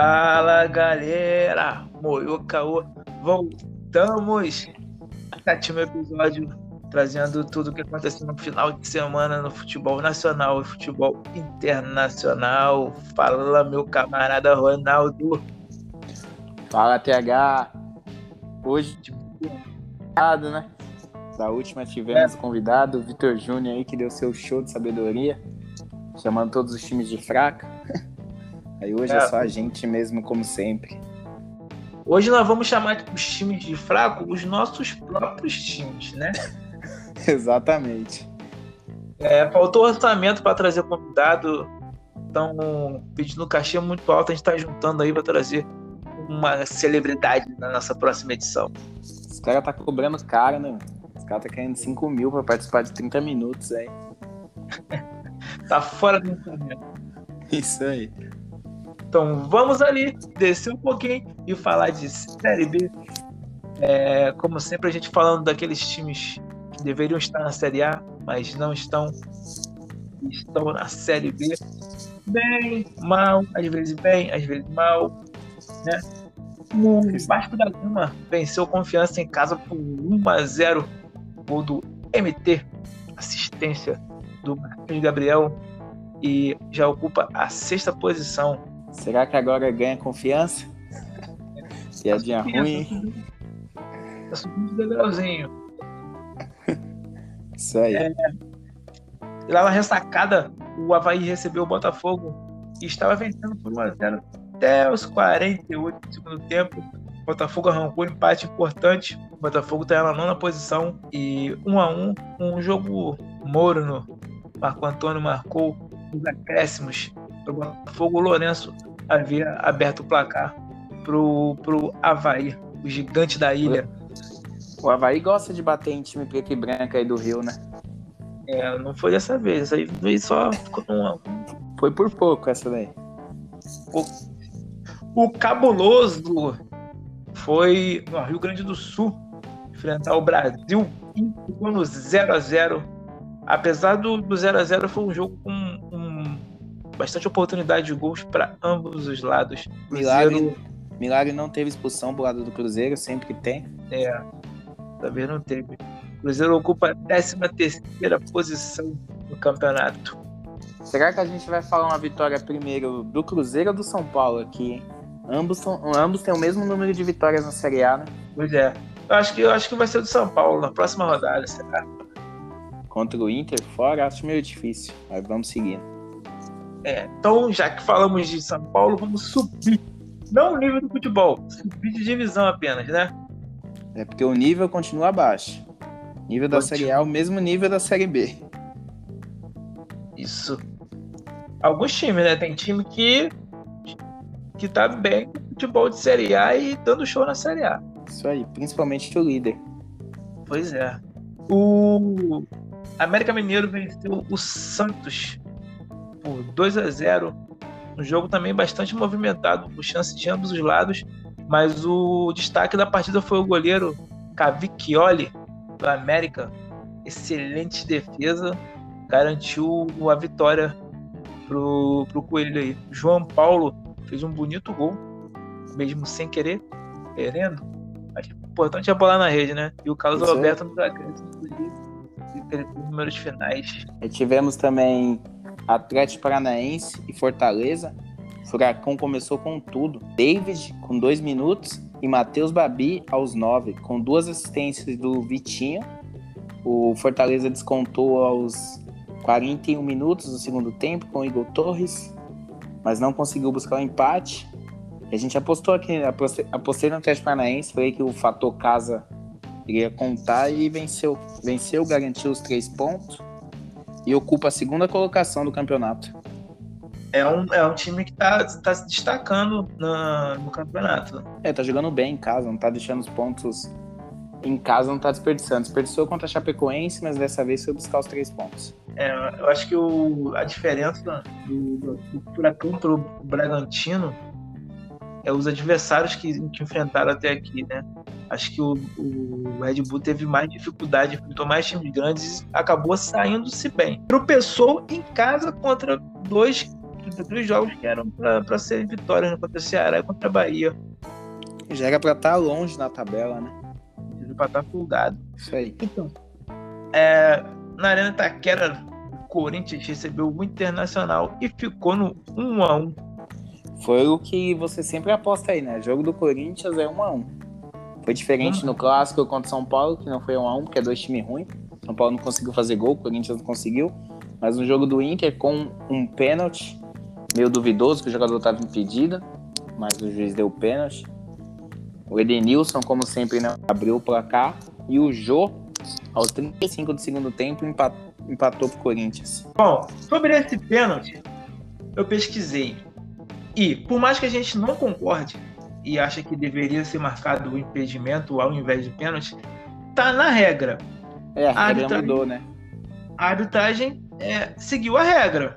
Fala galera, Moyo Caô, voltamos a sétimo episódio trazendo tudo o que aconteceu no final de semana no futebol nacional e futebol internacional. Fala meu camarada Ronaldo. Fala TH. Hoje, convidado, né? Da última tivemos é. convidado, o Vitor Júnior aí, que deu seu show de sabedoria, chamando todos os times de fraca. Aí hoje é, é só a gente mesmo, como sempre. Hoje nós vamos chamar os times de fraco os nossos próprios times, né? Exatamente. É, faltou orçamento para trazer convidado, então pedindo cachê muito alto, a gente está juntando aí para trazer uma celebridade na nossa próxima edição. Os caras tá cobrando caro, né? Os caras tá querendo 5 mil para participar de 30 minutos aí. tá fora do orçamento. Isso aí. Então vamos ali, descer um pouquinho e falar de Série B. É, como sempre, a gente falando daqueles times que deveriam estar na Série A, mas não estão. Estão na Série B. Bem, mal, às vezes bem, às vezes mal. Né? O Vasco da Gama venceu confiança em casa por 1 a 0 Gol do MT, assistência do Marquinhos Gabriel e já ocupa a sexta posição Será que agora ganha confiança? Piadinha tá ruim. Tá subindo degrauzinho. Isso aí. É, lá na ressacada, o Havaí recebeu o Botafogo e estava vencendo por 1x0 até os 48 do segundo tempo. O Botafogo arrancou um empate importante. O Botafogo está na nona posição e 1 a 1 um jogo morno. Marco Antônio marcou os acréscimos o Botafogo, o Lourenço havia aberto o placar pro, pro Havaí, o gigante da ilha. O Havaí gosta de bater em time preto e branco aí do Rio, né? É, não foi dessa vez, aí veio só uma... Foi por pouco essa daí. O, o cabuloso foi no Rio Grande do Sul enfrentar o Brasil ficou no 0 a 0 Apesar do, do 0 a 0 foi um jogo com bastante oportunidade de gols para ambos os lados. Milagre, Milagre não teve expulsão pro lado do Cruzeiro, sempre que tem. É, talvez não teve. O Cruzeiro ocupa a 13 terceira posição no campeonato. Será que a gente vai falar uma vitória primeiro do Cruzeiro ou do São Paulo aqui? Ambos, são, ambos têm o mesmo número de vitórias na Série A, né? Pois é. Eu acho que, eu acho que vai ser do São Paulo na próxima rodada, será? Contra o Inter fora, acho meio difícil. Mas vamos seguindo. É, então, já que falamos de São Paulo, vamos subir. Não o nível do futebol, subir de divisão apenas, né? É porque o nível continua abaixo. Nível da Série A é o mesmo nível da Série B. Isso. Alguns times, né? Tem time que que tá bem com futebol de Série A e dando show na Série A. Isso aí, principalmente o líder. Pois é. O América Mineiro venceu o Santos por 2 a 0 Um jogo também bastante movimentado, com chances de ambos os lados. Mas o destaque da partida foi o goleiro Cavicchioli, do América. Excelente defesa, garantiu a vitória pro, pro Coelho aí. João Paulo fez um bonito gol, mesmo sem querer, querendo. Acho importante é bola na rede, né? E o Carlos Isso Alberto nos acréscimos, números finais. E tivemos também Atlético Paranaense e Fortaleza. Furacão começou com tudo. David com dois minutos e Matheus Babi aos nove, com duas assistências do Vitinho. O Fortaleza descontou aos 41 minutos do segundo tempo com o Igor Torres, mas não conseguiu buscar o um empate. A gente apostou aqui, apostei no Atlético Paranaense, falei que o fator casa iria contar e venceu. Venceu, garantiu os três pontos e ocupa a segunda colocação do campeonato. É um, é um time que está tá se destacando na, no campeonato. É, tá jogando bem em casa, não tá deixando os pontos em casa, não tá desperdiçando. Desperdiçou contra a Chapecoense, mas dessa vez foi buscar os três pontos. É, eu acho que o, a diferença do, do, do Furacão pro Bragantino é os adversários que, que enfrentaram até aqui, né? Acho que o, o Red Bull teve mais dificuldade, enfrentou mais times grandes e acabou saindo-se bem. Tropeçou em casa contra dois 33 jogos que eram para ser vitórias né? contra o Ceará e contra a Bahia. Já era para estar tá longe na tabela, né? Para estar tá folgado. Isso aí. Então, é, na Arena Taquera, o Corinthians recebeu o Internacional e ficou no 1 a 1 Foi o que você sempre aposta aí, né? Jogo do Corinthians é 1 a 1 Foi diferente hum. no clássico contra São Paulo, que não foi 1 a 1 porque é dois times ruins. São Paulo não conseguiu fazer gol, o Corinthians não conseguiu. Mas no jogo do Inter, com um pênalti meio duvidoso, que o jogador estava impedido, mas o juiz deu o pênalti. O Edenilson, como sempre, né, abriu o placar. E o Jô, aos 35 do segundo tempo, empatou, empatou pro Corinthians. Bom, sobre esse pênalti, eu pesquisei. E, por mais que a gente não concorde e acha que deveria ser marcado o impedimento ao invés de pênalti, tá na regra. É, a, regra mudou, né? A arbitragem é, seguiu a regra,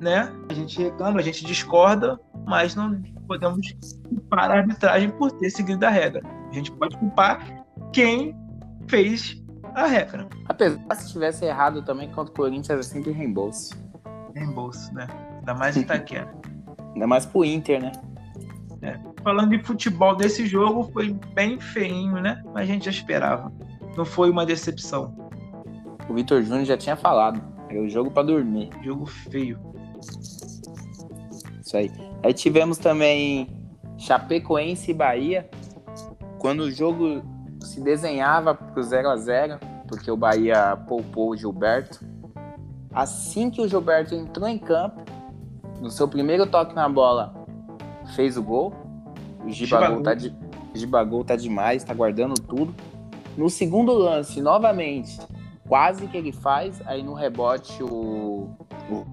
né? A gente reclama, a gente discorda, mas não podemos culpar a arbitragem por ter seguido a regra. A gente pode culpar quem fez a regra. Apesar se tivesse errado também contra o Corinthians é sempre reembolso. Reembolso, né? Ainda mais Itaquera. Ainda mais pro Inter, né? É. Falando de futebol desse jogo, foi bem feinho, né? Mas a gente já esperava. Não foi uma decepção. O Vitor Júnior já tinha falado. É o jogo para dormir. Jogo feio. Isso aí. Aí tivemos também Chapecoense e Bahia. Quando o jogo se desenhava pro 0 a 0 porque o Bahia poupou o Gilberto. Assim que o Gilberto entrou em campo, no seu primeiro toque na bola, fez o gol. O Gibagol tá, de, Gibagol tá demais, tá guardando tudo. No segundo lance, novamente, quase que ele faz, aí no rebote o, o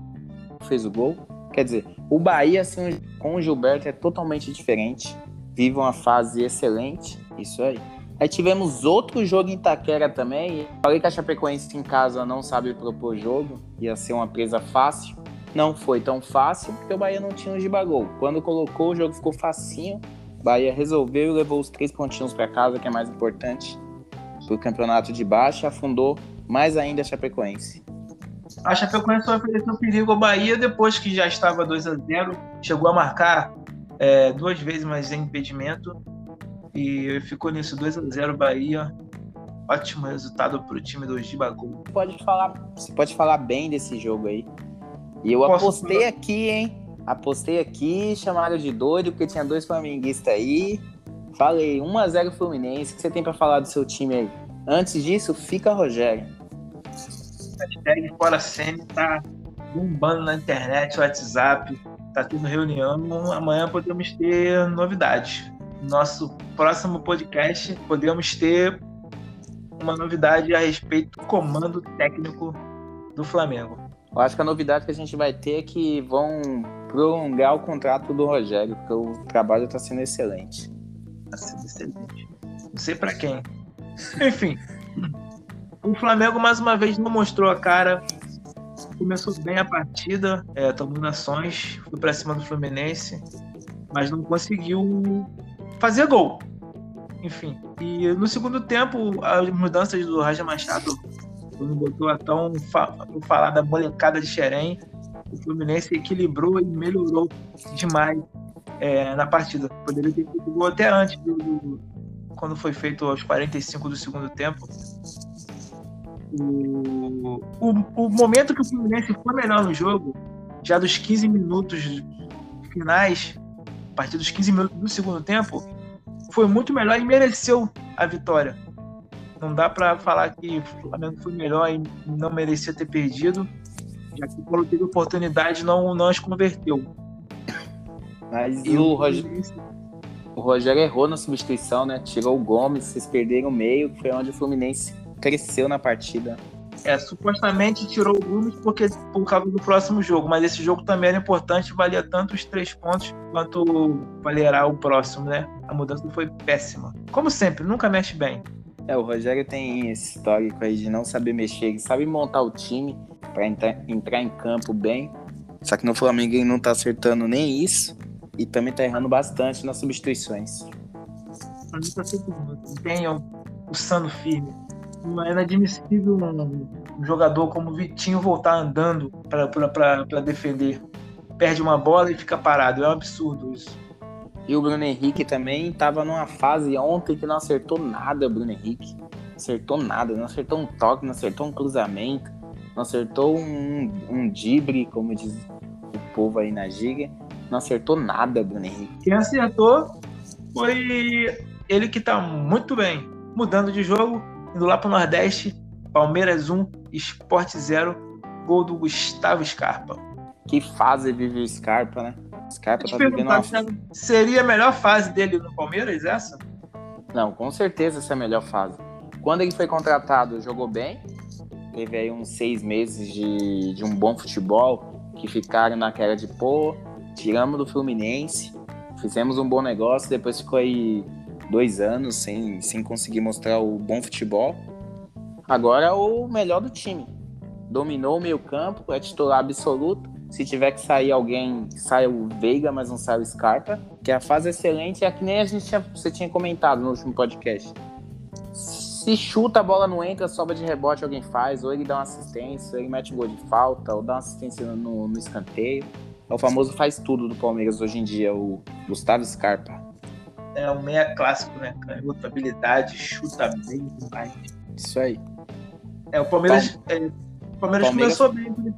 fez o gol. Quer dizer, o Bahia assim, com o Gilberto é totalmente diferente. Vive uma fase excelente. Isso aí. Aí tivemos outro jogo em Itaquera também. Falei que a Chapecoense em casa não sabe propor jogo, ia ser uma presa fácil. Não foi tão fácil porque o Bahia não tinha o Gibagol. Quando colocou, o jogo ficou facinho. Bahia resolveu e levou os três pontinhos para casa, que é mais importante, para o campeonato de baixo. Afundou mais ainda a Chapecoense. A Chapecoense ofereceu perigo ao Bahia depois que já estava 2 a 0 chegou a marcar é, duas vezes, mas em impedimento. E ficou nisso 2 a 0 Bahia. Ótimo resultado para o time do Gibagol. Pode falar, você pode falar bem desse jogo aí. E eu Posso apostei falar? aqui, hein? Apostei aqui, chamaram de doido, porque tinha dois flamenguistas aí. Falei, 1x0 Fluminense. O que você tem para falar do seu time aí? Antes disso, fica Rogério hashtag Fora Sene tá bombando na internet, WhatsApp, tá tendo reunião. Amanhã podemos ter novidades. Nosso próximo podcast podemos ter uma novidade a respeito do comando técnico do Flamengo. Eu acho que a novidade que a gente vai ter é que vão prolongar o contrato do Rogério, porque o trabalho está sendo excelente. Está sendo excelente. Não sei para quem. Enfim. O Flamengo, mais uma vez, não mostrou a cara. Começou bem a partida, é, tomando ações, foi para cima do Fluminense, mas não conseguiu fazer gol. Enfim. E no segundo tempo, as mudanças do Raja Machado, quando botou a tão falada molecada de Xerém, o Fluminense equilibrou e melhorou demais é, na partida. Poderia ter feito gol até antes do, do, quando foi feito aos 45 do segundo tempo o, o, o momento que o Fluminense foi melhor no jogo, já dos 15 minutos finais, a partir dos 15 minutos do segundo tempo, foi muito melhor e mereceu a vitória. Não dá para falar que o Flamengo foi melhor e não merecia ter perdido, já que quando teve oportunidade não, não as converteu. Mas e o, Rogério, o Rogério errou na substituição, né? Tirou o Gomes, vocês perderam o meio, que foi onde o Fluminense cresceu na partida. É, supostamente tirou o Gomes porque por causa do próximo jogo, mas esse jogo também era importante, valia tanto os três pontos quanto valerá o próximo, né? A mudança foi péssima. Como sempre, nunca mexe bem. É, o Rogério tem esse histórico aí de não saber mexer, ele sabe montar o time para entrar, entrar em campo bem. Só que no Flamengo ele não tá acertando nem isso e também tá errando bastante nas substituições. Não tá tem o, o Sano firme é inadmissível um, jogador como o Vitinho voltar andando para defender. perde uma bola e fica parado. É um absurdo isso. E o Bruno Henrique também estava numa fase ontem que não acertou nada, o Bruno Henrique. Não acertou nada, não acertou um toque, não acertou um cruzamento, não acertou um, um dibre, como diz o povo aí na giga. Não acertou nada, Bruno Henrique. Quem acertou foi ele que tá muito bem. Mudando de jogo, indo lá pro Nordeste, Palmeiras 1, Sport 0, gol do Gustavo Scarpa. Que fase vive o Scarpa, né? Scarpa tá vivendo uma... Seria a melhor fase dele no Palmeiras, essa? Não, com certeza essa é a melhor fase. Quando ele foi contratado, jogou bem. Teve aí uns seis meses de, de um bom futebol que ficaram naquela de pô, tiramos do Fluminense, fizemos um bom negócio, depois ficou aí dois anos sem, sem conseguir mostrar o bom futebol. Agora é o melhor do time. Dominou o meio campo, é titular absoluto. Se tiver que sair alguém, sai o Veiga, mas não sai o Scarpa. Que a fase é excelente é que nem a gente tinha, você tinha comentado no último podcast. Se chuta, a bola não entra, sobra de rebote, alguém faz, ou ele dá uma assistência, ou ele mete um gol de falta, ou dá uma assistência no, no escanteio. É o famoso faz tudo do Palmeiras hoje em dia, o Gustavo Scarpa. É um meia clássico, né? Canhoto, habilidade, chuta bem demais. Isso aí. É, o Palmeiras, é, o Palmeiras, Palmeiras... começou bem ele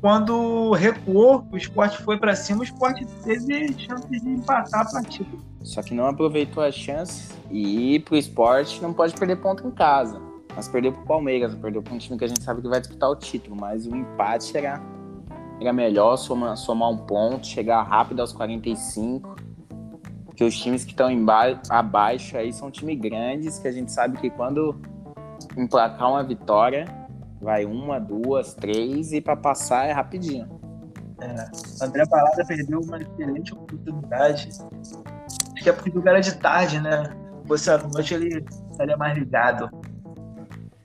quando recuou, o esporte foi para cima, o esporte teve chance de empatar a partida. Só que não aproveitou as chances e pro esporte não pode perder ponto em casa. Mas perdeu pro Palmeiras, perdeu para um time que a gente sabe que vai disputar o título, mas o empate era, era melhor somar, somar um ponto, chegar rápido aos 45. Porque os times que estão abaixo aí são times grandes, que a gente sabe que quando emplacar uma vitória, Vai uma, duas, três e para passar é rapidinho. É, André Balada perdeu uma excelente oportunidade. Acho que é porque o jogo era de tarde, né? Você à noite ele estaria mais ligado.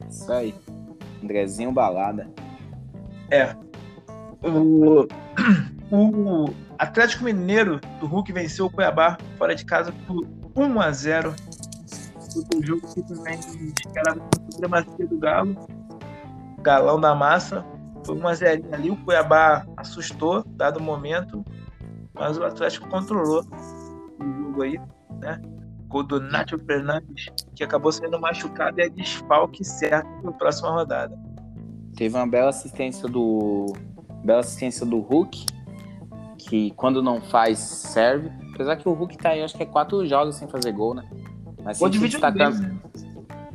Isso aí. Andrezinho Balada. É. O, o Atlético Mineiro do Hulk venceu o Cuiabá fora de casa por 1 a 0 O jogo que também esperava a supremacia do Galo galão da massa. Foi uma zerinha ali, o Cuiabá assustou, dado o momento, mas o Atlético controlou o jogo aí, né? Gol do Nacho Fernandes, que acabou sendo machucado e é desfalque certo para a próxima rodada. Teve uma bela assistência do bela assistência do Hulk, que quando não faz serve. Apesar que o Hulk tá aí, acho que é quatro jogos sem fazer gol, né? Mas sempre se destacando. Né?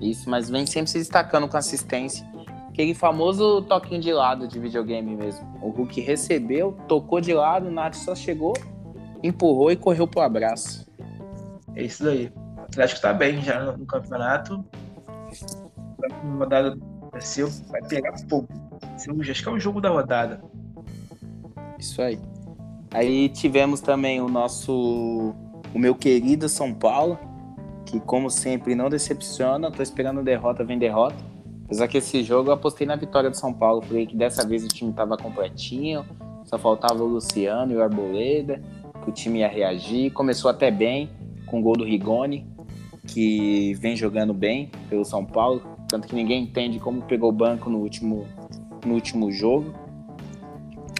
Isso, mas vem sempre se destacando com assistência aquele famoso toquinho de lado de videogame mesmo. O Hulk recebeu, tocou de lado, o Nath só chegou, empurrou e correu pro abraço. É isso daí. O Atlético tá bem já no, no campeonato. A rodada do seu vai pegar fogo. Acho que é o jogo da rodada. Isso aí. Aí tivemos também o nosso. O meu querido São Paulo, que como sempre não decepciona. Tô esperando derrota, vem derrota. Apesar que esse jogo eu apostei na vitória do São Paulo. Falei que dessa vez o time estava completinho, só faltava o Luciano e o Arboleda, que o time ia reagir. Começou até bem, com o gol do Rigoni, que vem jogando bem pelo São Paulo. Tanto que ninguém entende como pegou o banco no último, no último jogo.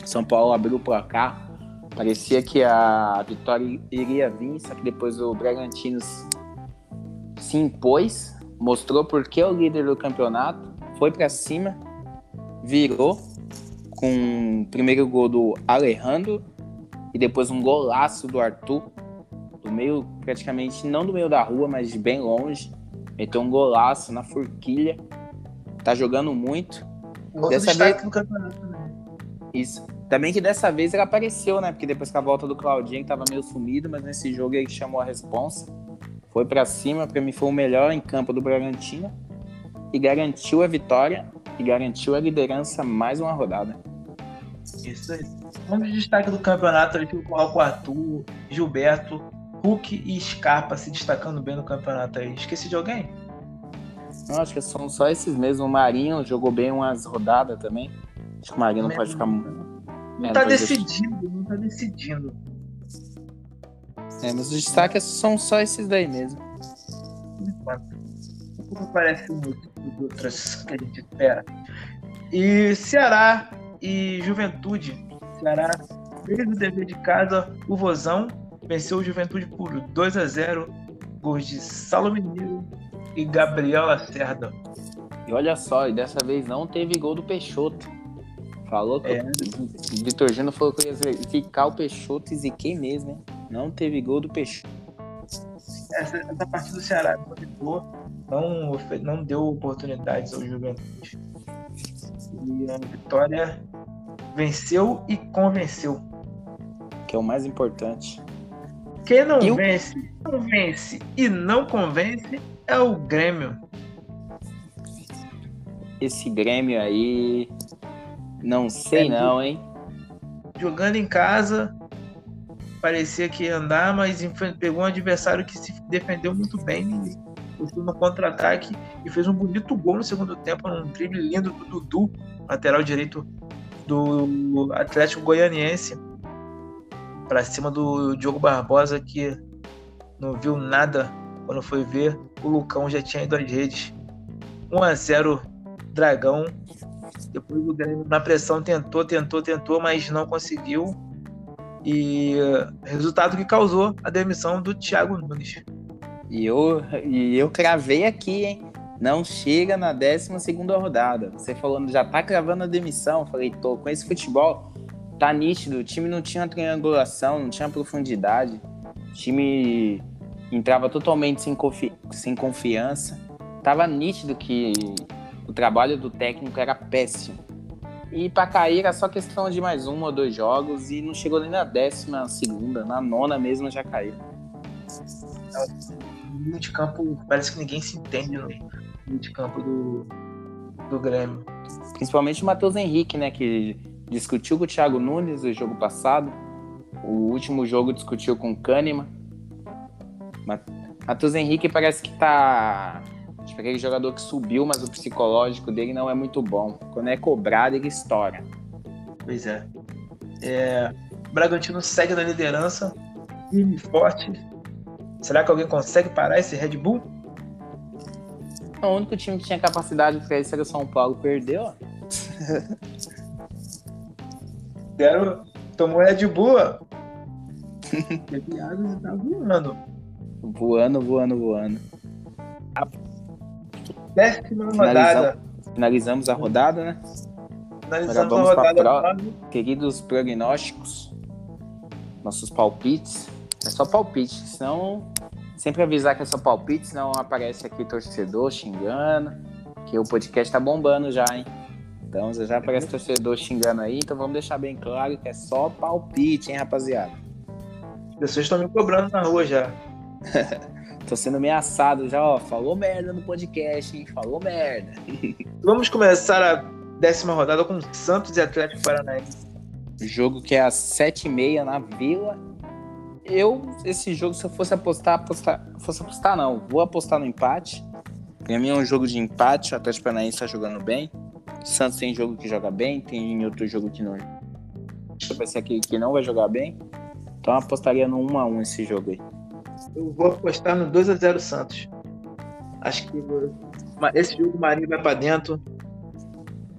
São Paulo abriu o placar. Parecia que a vitória iria vir, só que depois o Bragantino se impôs mostrou porque é o líder do campeonato, foi para cima, virou com o primeiro gol do Alejandro e depois um golaço do Arthur, do meio, praticamente não do meio da rua, mas de bem longe. Meteu um golaço na forquilha. Tá jogando muito. Outro dessa vez no campeonato, né? Isso. Também que dessa vez ele apareceu, né? Porque depois com a volta do Claudinho, que tava meio sumido, mas nesse jogo ele chamou a responsa foi para cima, para mim foi o melhor em campo do Bragantino e garantiu a vitória e garantiu a liderança mais uma rodada. Isso aí. Um de destaque do campeonato ali coloco o Arthur, Gilberto, Hulk e Scarpa se destacando bem no campeonato aí. Esqueci de alguém? Não, acho que são só esses mesmo. O Marinho jogou bem umas rodadas também. Acho que o Marinho não pode ficar. Não é, tá decidindo, não tá decidindo. É, mas os destaques são só esses daí mesmo. Como parece muito dos outros que a gente espera. E Ceará e Juventude Ceará fez o dever de casa, o Vozão venceu o Juventude por 2 a 0 gols de Mineiro e Gabriel Lacerda. E olha só, e dessa vez não teve gol do Peixoto. Falou que É. o Vitor Júnior falou que ia ficar o Peixoto e ziquei mesmo, hein? Não teve gol do Peixoto. Essa, essa partida do Ceará não ficou, não, não deu oportunidades ao Juventude. E a vitória venceu e convenceu. Que é o mais importante. Quem não E o- vence, não vence e não convence é o Grêmio. Esse Grêmio aí. Não sei É, não, hein? Jogando em casa, parecia que ia andar, mas pegou um adversário que se defendeu muito bem no contra-ataque e fez um bonito gol no segundo tempo, num drible lindo do Dudu, lateral direito do Atlético Goianiense, para cima do Diogo Barbosa, que não viu nada quando foi ver. O Lucão já tinha ido às redes. 1 a 0 Dragão. Depois o Grêmio na pressão tentou, tentou, tentou, mas não conseguiu. E eh, resultado que causou a demissão do Thiago Nunes. E eu, e eu cravei aqui, hein? Não chega na 12 rodada. Você falando, já tá cravando a demissão. Falei, tô, com esse futebol, tá nítido. O time não tinha triangulação, não tinha profundidade. O time entrava totalmente sem, confi sem confiança. Tava nítido que o trabalho do técnico era péssimo. E pra cair era só questão de mais um ou dois jogos e não chegou nem na décima segunda, na nona mesmo já caiu. No meio de campo, parece que ninguém se entende no meio de campo do, do Grêmio. Principalmente o Matheus Henrique, né? Que discutiu com o Thiago Nunes no jogo passado. O último jogo discutiu com o Kahneman. Ma- Matheus Henrique parece que tá. Tipo, aquele jogador que subiu, mas o psicológico dele não é muito bom. Quando é cobrado, ele estoura. Pois é. é o Bragantino segue na liderança, firme e forte. Será que alguém consegue parar esse Red Bull? O único time que tinha capacidade para isso era o São Paulo. Perdeu. ó. Deram, tomou Red Bull. ó. Teve água e tá voando. Voando, voando, voando. Décima Finalizamos. rodada. Finalizamos a rodada, né? Finalizamos Agora vamos a pra rodada. pro- Queridos prognósticos, nossos palpites. É só palpite, senão. Sempre avisar que é só palpite, senão aparece aqui torcedor xingando. Que o podcast tá bombando já, hein? Então já já aparece torcedor xingando aí, então vamos deixar bem claro que é só palpite, hein, rapaziada? As pessoas estão me cobrando na rua já. Tô sendo ameaçado já, ó. Falou merda no podcast, hein? Falou merda. Vamos começar a décima rodada com Santos e Atlético Paranaense. Jogo que é às 7h30 na Vila. Eu, esse jogo, se eu fosse apostar, apostar. Fosse apostar, não. Vou apostar no empate. Pra mim é um jogo de empate. O Atlético Paranaense tá jogando bem. Santos tem jogo que joga bem, tem outro jogo que não. Vai ser aquele que não vai jogar bem. Então eu apostaria no 1x1 esse jogo aí. Eu vou apostar no 2x0 Santos. Acho que esse jogo o Marinho vai pra dentro.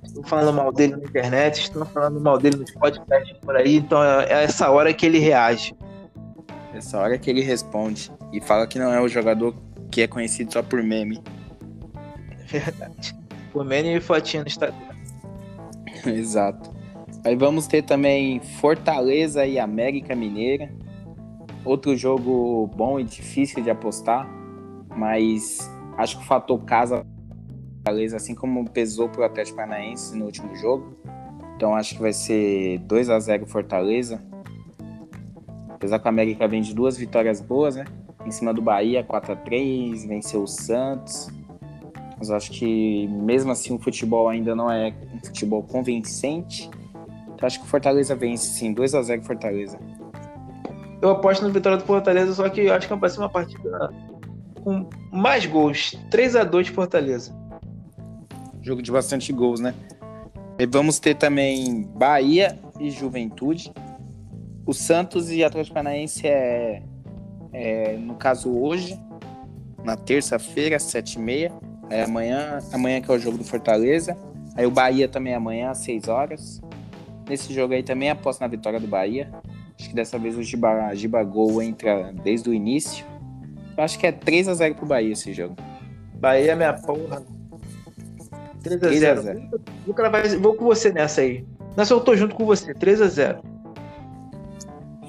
Estão falando mal dele na internet, estão falando mal dele nos podcasts por aí, então é é essa hora que ele reage. Essa hora que ele responde. E fala que não é o jogador que é conhecido só por meme. Verdade. Por Manny e fotinha no Instagram. Exato. Aí vamos ter também Fortaleza e América Mineira. Outro jogo bom e difícil de apostar, mas acho que o fator casa Fortaleza, assim como pesou pro Atlético Paranaense no último jogo. Então acho que vai ser 2 a 0 Fortaleza. Apesar que o América vem de duas vitórias boas, né? Em cima do Bahia, 4 a 3 venceu o Santos. Mas acho que mesmo assim o futebol ainda não é um futebol convincente. Então acho que o Fortaleza vence sim, 2 a 0 Fortaleza. Eu aposto na vitória do Fortaleza, só que eu acho que vai ser uma partida com mais gols. 3x2 de Fortaleza. Jogo de bastante gols, né? E vamos ter também Bahia e Juventude. O Santos e Atlético Paranaense é, é, no caso hoje, na terça-feira, às 7h30. Aí amanhã, amanhã que é o jogo do Fortaleza. Aí o Bahia também é amanhã às 6 horas. Nesse jogo aí também aposto na vitória do Bahia. Acho que dessa vez o Giba, Giba Gol entra desde o início. Acho que é 3x0 pro Bahia esse jogo. Bahia é minha porra. 3x0. Vou, vou com você nessa aí. Nessa eu tô junto com você. 3x0.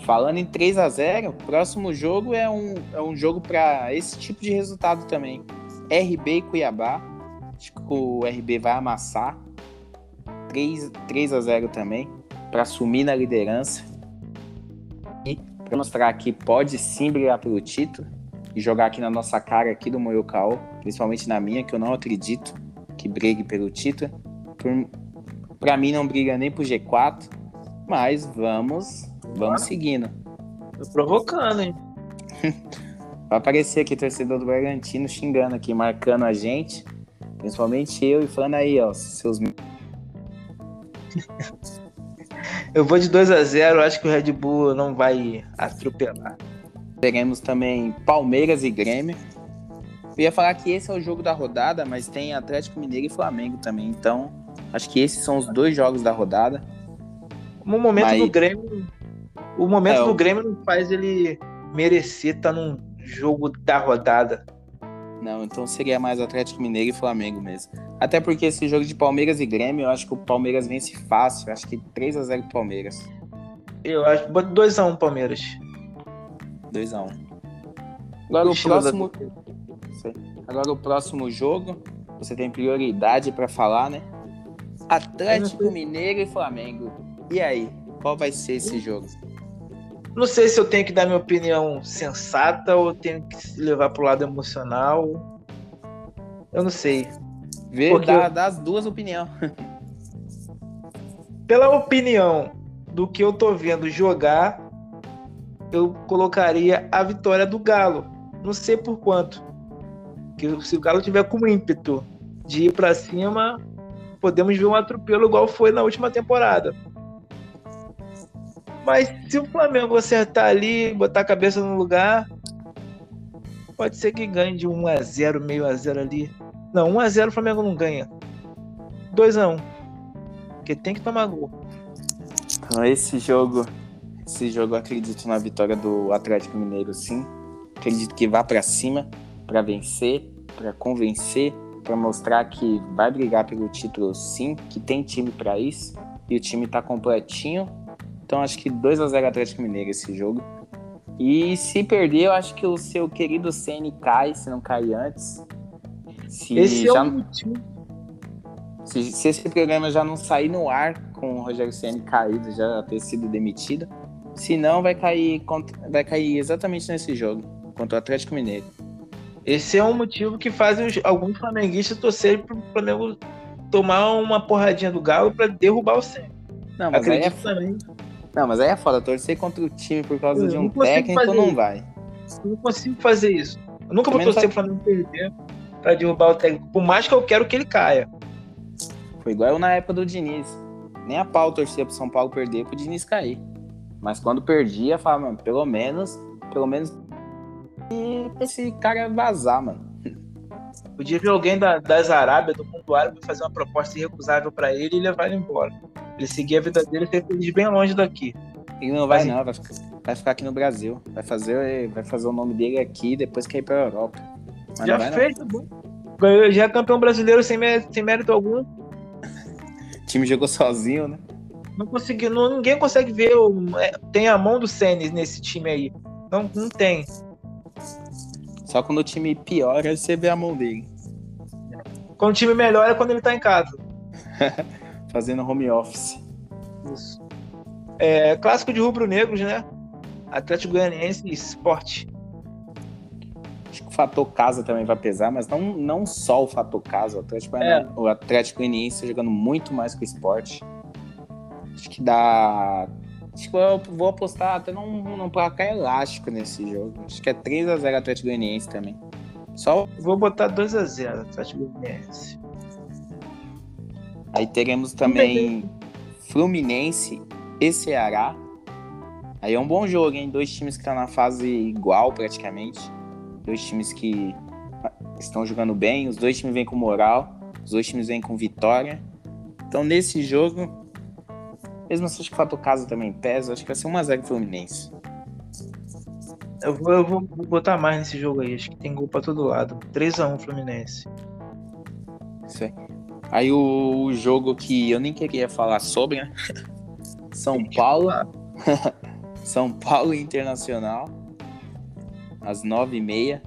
Falando em 3 a 0 próximo jogo é um, é um jogo para esse tipo de resultado também. RB e Cuiabá. Acho que o RB vai amassar. 3, 3 a 0 também. Para assumir na liderança. Para mostrar que pode sim brigar pelo título. E jogar aqui na nossa cara aqui do Moyocao. Principalmente na minha, que eu não acredito que brigue pelo título. Para mim não briga nem pro G4. Mas vamos Vamos seguindo. Tô provocando, hein? Vai aparecer aqui torcedor do Bragantino xingando aqui, marcando a gente. Principalmente eu e falando aí, ó, seus. Eu vou de 2 a 0 acho que o Red Bull não vai atropelar. Teremos também Palmeiras e Grêmio. Eu ia falar que esse é o jogo da rodada, mas tem Atlético Mineiro e Flamengo também. Então, acho que esses são os dois jogos da rodada. No momento mas... do Grêmio, o momento é, do Grêmio não faz ele merecer estar tá num jogo da rodada. Não, então seria mais Atlético Mineiro e Flamengo mesmo. Até porque esse jogo de Palmeiras e Grêmio, eu acho que o Palmeiras vence fácil. Eu acho que 3 a 0 Palmeiras. Eu acho que 2 a 1 Palmeiras. 2 a 1. Agora o, o próximo Agora o próximo jogo, você tem prioridade para falar, né? Atlético Mineiro e Flamengo. E aí, qual vai ser esse jogo? Não sei se eu tenho que dar minha opinião sensata ou tenho que se levar pro lado emocional. Eu não sei. Vê, dá, dá as duas opiniões. Pela opinião do que eu tô vendo jogar, eu colocaria a vitória do Galo. Não sei por quanto. Que se o Galo tiver com ímpeto de ir para cima, podemos ver um atropelo igual foi na última temporada. Mas se o Flamengo acertar ali, botar a cabeça no lugar, pode ser que ganhe de 1x0, meio a 0 ali. Não, 1x0 o Flamengo não ganha. 2x1. Porque tem que tomar gol. Então, esse jogo, esse jogo acredito na vitória do Atlético Mineiro, sim. Acredito que vá para cima para vencer, para convencer, para mostrar que vai brigar pelo título, sim, que tem time para isso e o time tá completinho então acho que 2 a 0 Atlético Mineiro esse jogo. E se perder, eu acho que o seu querido CN cai, se não cair antes. Se esse é já... é o motivo. Se, se, esse programa já não sair no ar com o Rogério Ceni caído, já ter sido demitido, se não vai cair contra, vai cair exatamente nesse jogo contra o Atlético Mineiro. Esse é um motivo que fazem alguns flamenguistas torcerem para o Flamengo tomar uma porradinha do Galo para derrubar o Ceni. Não, mas Acredito aí é... também não, mas aí é foda, torcer contra o time por causa eu de um técnico não vai. Eu não consigo fazer isso. Eu nunca Também vou torcer pra não perder, pra derrubar o técnico, por mais que eu quero que ele caia. Foi igual eu na época do Diniz. Nem a pau torcia pro São Paulo perder pro Diniz cair. Mas quando perdia, falava, mano, pelo menos, pelo menos e esse cara vazar, mano. Podia vir alguém da, das Arábias, do mundo árabe, fazer uma proposta irrecusável para ele e levar ele embora. Ele seguir a vida dele e ser feliz bem longe daqui. Ele não vai, Mas, não, vai ficar, vai ficar, aqui no Brasil. Vai fazer, vai fazer o nome dele aqui depois quer ir pra Europa. Mas já vai, fez, tá bom. Já é campeão brasileiro sem, sem mérito algum. o time jogou sozinho, né? Não conseguiu, ninguém consegue ver. O, é, tem a mão do Senes nesse time aí. Não, não tem. Só quando o time piora, você vê a mão dele. Quando o time melhora é quando ele tá em casa. Fazendo home office. Isso. É, clássico de rubro-negros, né? Atlético Goianiense e Sport. Acho que o fator casa também vai pesar, mas não, não só o fator casa. O Atlético, é. o Atlético Goianiense tá jogando muito mais que o Sport. Acho que dá Que eu vou apostar até num, num placar elástico nesse jogo. Acho que é 3x0 Atlético Goianiense também. Só... Vou botar 2x0 Atlético Goianiense. Aí teremos também Fluminense e Ceará. Aí é um bom jogo, hein? Dois times que estão na fase igual praticamente. Dois times que estão jogando bem. Os dois times vêm com moral. Os dois times vêm com vitória. Então nesse jogo Mesmo se acho que o fator casa também pesa, acho que vai ser 1x0 Fluminense. Eu vou, eu vou botar mais nesse jogo aí, acho que tem gol pra todo lado. 3x1 Fluminense. Isso aí. Aí o, o jogo que eu nem queria falar sobre, né? São Paulo. São Paulo Internacional. Às 9h30.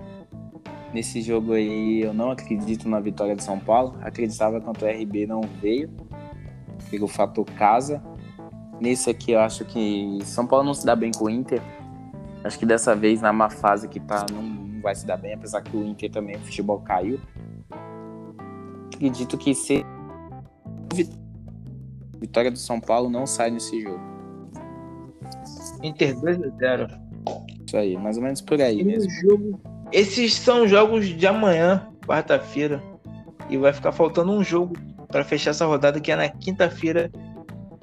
Nesse jogo aí eu não acredito na vitória de São Paulo. Acreditava quanto o RB não veio. Pelo fator casa. Nesse aqui eu acho que São Paulo não se dá bem com o Inter. Acho que dessa vez na má fase que tá, não, não vai se dar bem, apesar que o Inter também, o futebol caiu. Acredito que se vitória do São Paulo não sai nesse jogo. Inter 2x0. Isso aí, mais ou menos por aí E mesmo. jogo. Esses são jogos de amanhã, quarta-feira. E vai ficar faltando um jogo para fechar essa rodada que é na quinta-feira.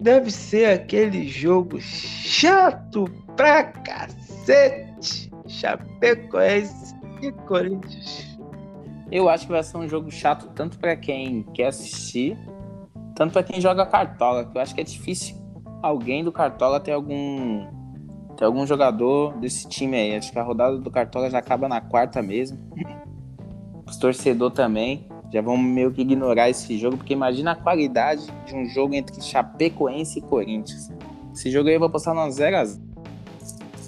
Deve ser aquele jogo chato pra cacete. Chapecoense e Corinthians. Eu acho que vai ser um jogo chato tanto pra quem quer assistir, tanto pra quem joga cartola. Eu acho que é difícil alguém do cartola ter algum ter algum jogador desse time aí. Acho que a rodada do cartola já acaba na quarta mesmo. Os torcedores também já vão meio que ignorar esse jogo, porque imagina a qualidade de um jogo entre Chapecoense e Corinthians. Esse jogo aí eu vou postar no 0x0.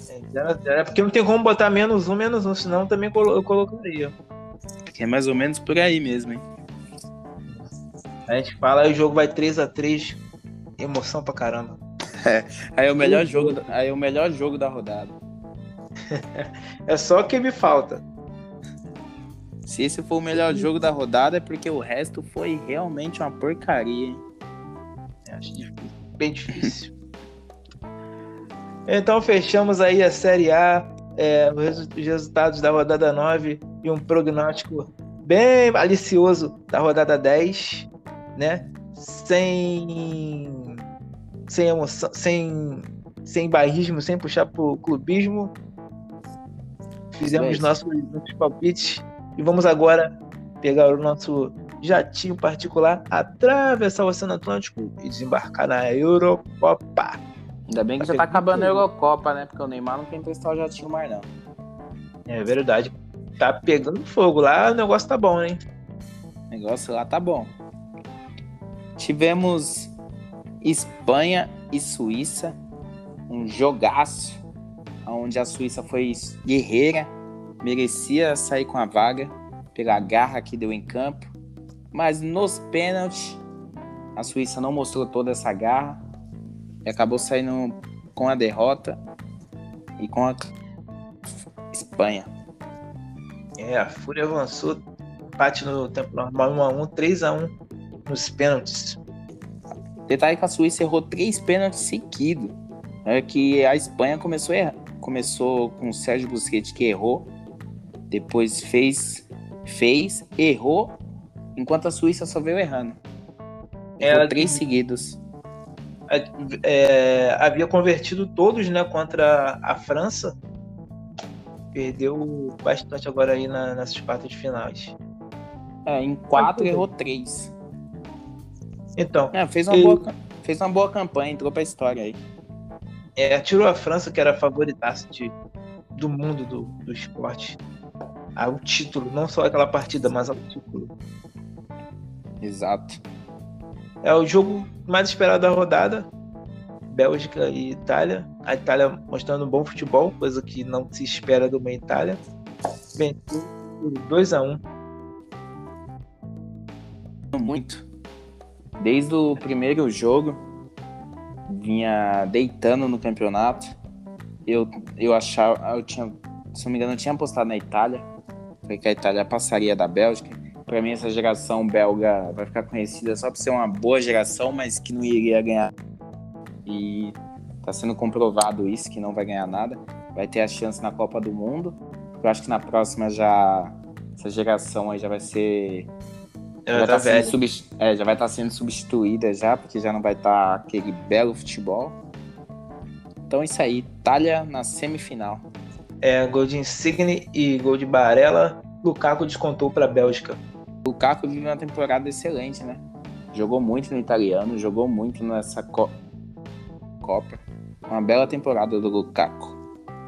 É 0 a 0. É porque não tem como botar menos um, menos um, senão também eu colocaria. É mais ou menos por aí mesmo, hein? A gente fala e o jogo vai 3 a 3 Emoção pra caramba. Aí é o melhor jogo, aí é o melhor jogo da rodada. É só o que me falta. Se esse for o melhor jogo da rodada, é porque o resto foi realmente uma porcaria, hein? É, Acho difícil, bem difícil. então fechamos aí a Série A, é, os resu- os resultados da rodada 9 e um prognóstico bem malicioso da rodada 10, né? Sem, sem emoção, sem, sem barrismo, sem puxar pro clubismo. Fizemos Isso. nossos, nossos palpites e vamos agora pegar o nosso jatinho particular, atravessar o Oceano Atlântico e desembarcar na Eurocopa. Ainda bem que já tá acabando a Eurocopa, né? Porque o Neymar não quer emprestar o jatinho mais, não. É verdade. Tá pegando fogo lá, o negócio tá bom, hein? O negócio lá tá bom. Tivemos Espanha e Suíça, um jogaço, onde a Suíça foi guerreira, merecia sair com a vaga pela garra que deu em campo, mas nos pênaltis a Suíça não mostrou toda essa garra e acabou saindo com a derrota e com a Espanha. É, a Fúria avançou, empate no tempo normal 1x1, 3x1 nos pênaltis. Detalhe que a Suíça errou três pênaltis seguidos. É que a Espanha começou a errar. Começou com o Sérgio Busquets que errou. Depois fez, fez, errou. Enquanto a Suíça só veio errando. Errou Ela- três seguidos. É, havia convertido todos, né, contra a França. Perdeu bastante agora aí na- nessas quartas de finais. É, em quatro errou três. Então, É, fez, uma E- boa, fez uma boa campanha, entrou pra história aí. é, tirou a França, que era a favoritaça de, do mundo do, do esporte, ao título, não só aquela partida, mas ao título. Exato. É o jogo mais esperado da rodada. Bélgica e Itália. A Itália mostrando um bom futebol, coisa que não se espera de uma Itália. Venceu por 2 a 1 Muito. Desde o primeiro jogo, vinha deitando no campeonato. Eu, eu achava, eu tinha, se não me engano, eu tinha apostado na Itália. Falei que a Itália passaria da Bélgica. Pra mim, essa geração belga vai ficar conhecida só por ser uma boa geração, mas que não iria ganhar. E tá sendo comprovado isso, que não vai ganhar nada. Vai ter a chance na Copa do Mundo. Eu acho que na próxima já. Essa geração aí já vai ser já, tá tá sendo é, já vai estar sendo substituída já, porque já não vai estar aquele belo futebol. Então é isso aí, Itália na semifinal. É, gol de Insigne e gol de Barella. Lukaku descontou para a Bélgica. Lukaku vive uma temporada excelente, né? Jogou muito no italiano, jogou muito nessa co- Eurocopa. Uma bela temporada do Lukaku.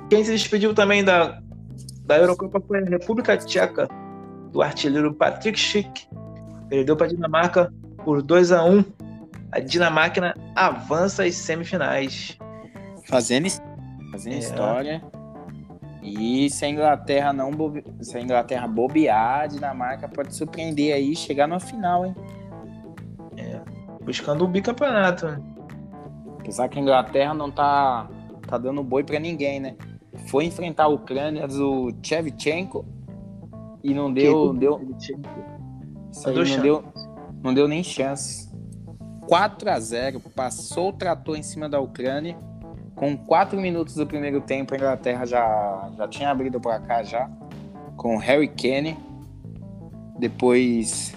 Quem se despediu também da, da Eurocopa foi a República Tcheca, do artilheiro Patrick Schick. Perdeu para a Dinamarca por 2 a 1 A Dinamarca avança às semifinais. Fazendo, fazendo é. história. E se a Inglaterra não se a Inglaterra bobear, a Dinamarca pode surpreender aí e chegar na final, hein? É, buscando o bicampeonato. Né? Apesar que a Inglaterra não tá, tá dando boi para ninguém, né? Foi enfrentar a Ucrânia do Chevchenko e não deu. Que deu isso aí não deu, não deu nem chance. 4 a 0 passou o trator em cima da Ucrânia com 4 minutos do primeiro tempo, a Inglaterra já, já tinha abrido o placar já, com Harry Kane. Depois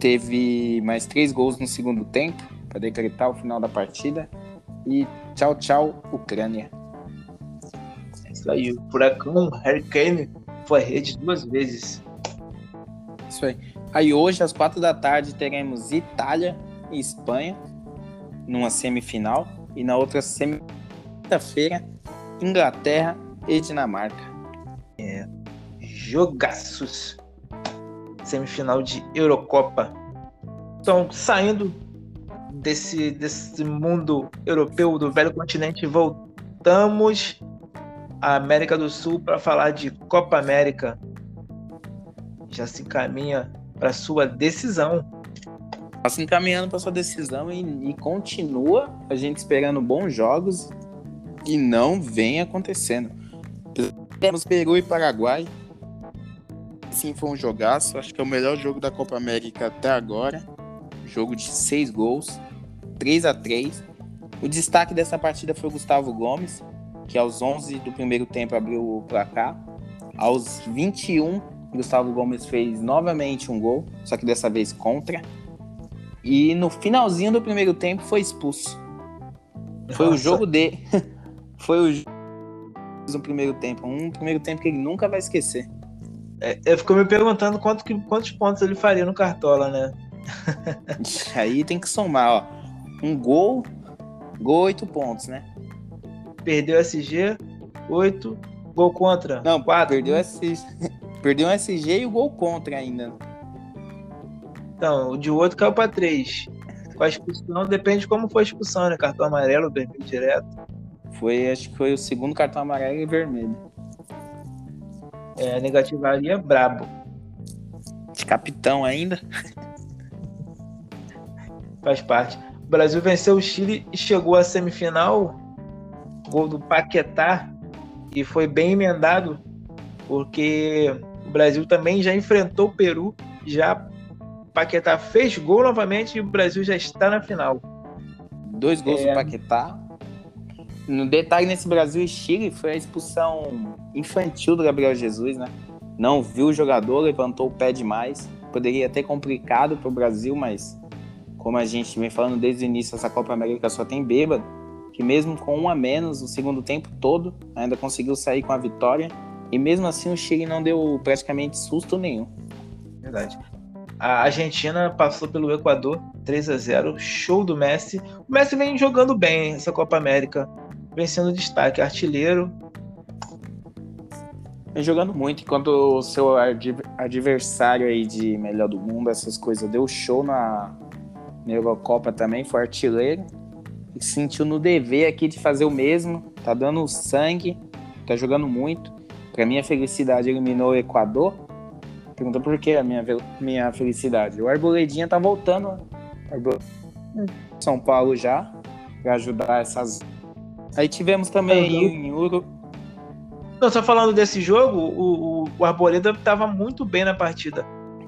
teve mais três gols no segundo tempo para decretar o final da partida. E tchau, tchau, Ucrânia. É isso aí, o furacão Harry Kane foi rede duas vezes. Isso aí. Aí hoje, às quatro da tarde, teremos Itália e Espanha numa semifinal. E na outra semifinal quinta-feira, Inglaterra e Dinamarca. É, jogaços. Semifinal de Eurocopa. Então, saindo desse, desse mundo europeu, do velho continente, voltamos à América do Sul para falar de Copa América. Já se encaminha para sua decisão. Está se encaminhando para sua decisão e, e continua a gente esperando bons jogos e não vem acontecendo. Temos Peru e Paraguai. Sim, foi um jogaço. Acho que é o melhor jogo da Copa América até agora. Jogo de seis gols, 3 a 3 O destaque dessa partida foi o Gustavo Gomes, que aos 11 do primeiro tempo abriu o placar. Aos 21, Gustavo Gomes fez novamente um gol, só que dessa vez contra. E no finalzinho do primeiro tempo foi expulso. Foi Nossa. o jogo de foi o no primeiro tempo. Um primeiro tempo que ele nunca vai esquecer. É, eu fico me perguntando quanto que, quantos pontos ele faria no Cartola, né? Aí tem que somar, ó. Um gol, gol, oito pontos, né? Perdeu SG, oito, gol contra. Não, quatro. Perdeu SG, perdeu um SG e o gol contra ainda. Então, o de outro caiu para três. Com a expulsão, depende de como foi a expulsão, né? Cartão amarelo, vermelho direto. Foi, acho que foi o segundo cartão amarelo e vermelho. É, negativaria brabo. De capitão ainda. Faz parte. O Brasil venceu o Chile e chegou à semifinal. Gol do Paquetá. E foi bem emendado, porque o Brasil também já enfrentou o Peru. Já Paquetá fez gol novamente e o Brasil já está na final. Dois gols é... do Paquetá, no detalhe nesse Brasil e Chile foi a expulsão infantil do Gabriel Jesus, né? Não viu o jogador, levantou o pé demais. Poderia ter complicado para o Brasil, mas como a gente vem falando desde o início, essa Copa América só tem bêbado, que mesmo com um a menos o segundo tempo todo, ainda conseguiu sair com a vitória. E mesmo assim o Chile não deu praticamente susto nenhum. Verdade. A Argentina passou pelo Equador 3 a 0 show do Messi. O Messi vem jogando bem essa Copa América vem sendo destaque, artilheiro. Vem jogando muito, enquanto o seu adversário aí de melhor do mundo, essas coisas, deu show na, na Eurocopa também, foi artilheiro. E sentiu no dever aqui de fazer o mesmo, tá dando sangue, tá jogando muito. Para minha felicidade, eliminou o Equador. Pergunta por que a minha, minha felicidade. O Arboledinha tá voltando. São Paulo já, para ajudar essas Aí tivemos também em Uro. Não, só falando desse jogo, o, o, o Arboleda estava muito bem na partida.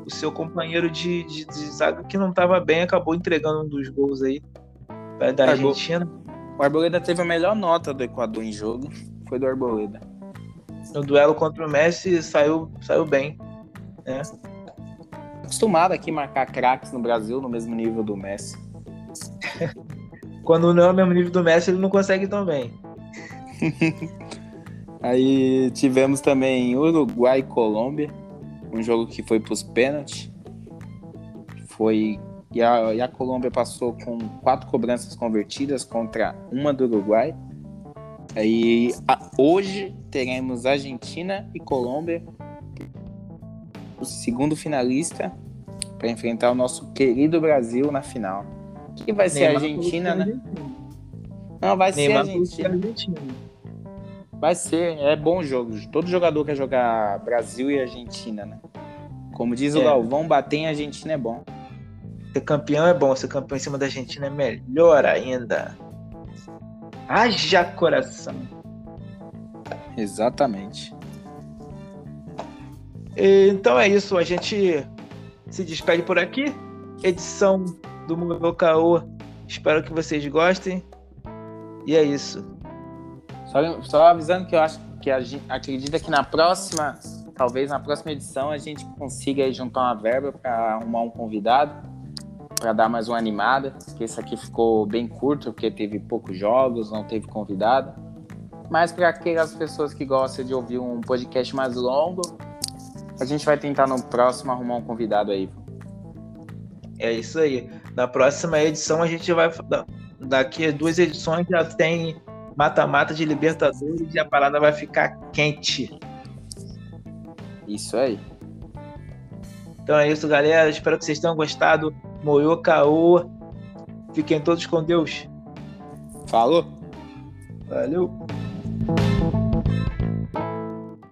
O seu companheiro de, de, de zaga que não estava bem acabou entregando um dos gols aí da Argentina. O Arboleda teve a melhor nota do Equador em jogo. Foi do Arboleda. No duelo contra o Messi saiu, saiu bem. Né? Acostumado aqui marcar craques no Brasil no mesmo nível do Messi. Quando não é o mesmo nível do Messi, ele não consegue tão bem. Aí tivemos também Uruguai e Colômbia, um jogo que foi para os pênaltis. Foi E a, e a Colômbia passou com quatro cobranças convertidas contra uma do Uruguai. E a, hoje teremos Argentina e Colômbia, o segundo finalista, para enfrentar o nosso querido Brasil na final. Que vai ser Neymar Argentina, né? Argentina. Não, vai Neymar ser Argentina. Argentina. Vai ser, é bom jogo. Todo jogador quer jogar Brasil e Argentina, né? Como diz o É. Galvão, bater em Argentina é bom. Ser campeão é bom, ser campeão em cima da Argentina é melhor ainda. Haja coração. Exatamente. Então é isso, a gente se despede por aqui. Edição do Mugabel Caô. Espero que vocês gostem. E é isso. Só, só avisando que eu acho que a gente acredita que na próxima, talvez na próxima edição, a gente consiga juntar uma verba para arrumar um convidado, para dar mais uma animada. Porque esse aqui ficou bem curto, porque teve poucos jogos, não teve convidado. Mas para aquelas pessoas que gostam de ouvir um podcast mais longo, a gente vai tentar no próximo arrumar um convidado aí. É isso aí. Na próxima edição a gente vai. da- Daqui a duas edições já tem mata-mata de Libertadores e a parada vai ficar quente. Isso aí. Então é isso, galera. Espero que vocês tenham gostado. Moyo Caô. Fiquem todos com Deus. Falou? Valeu.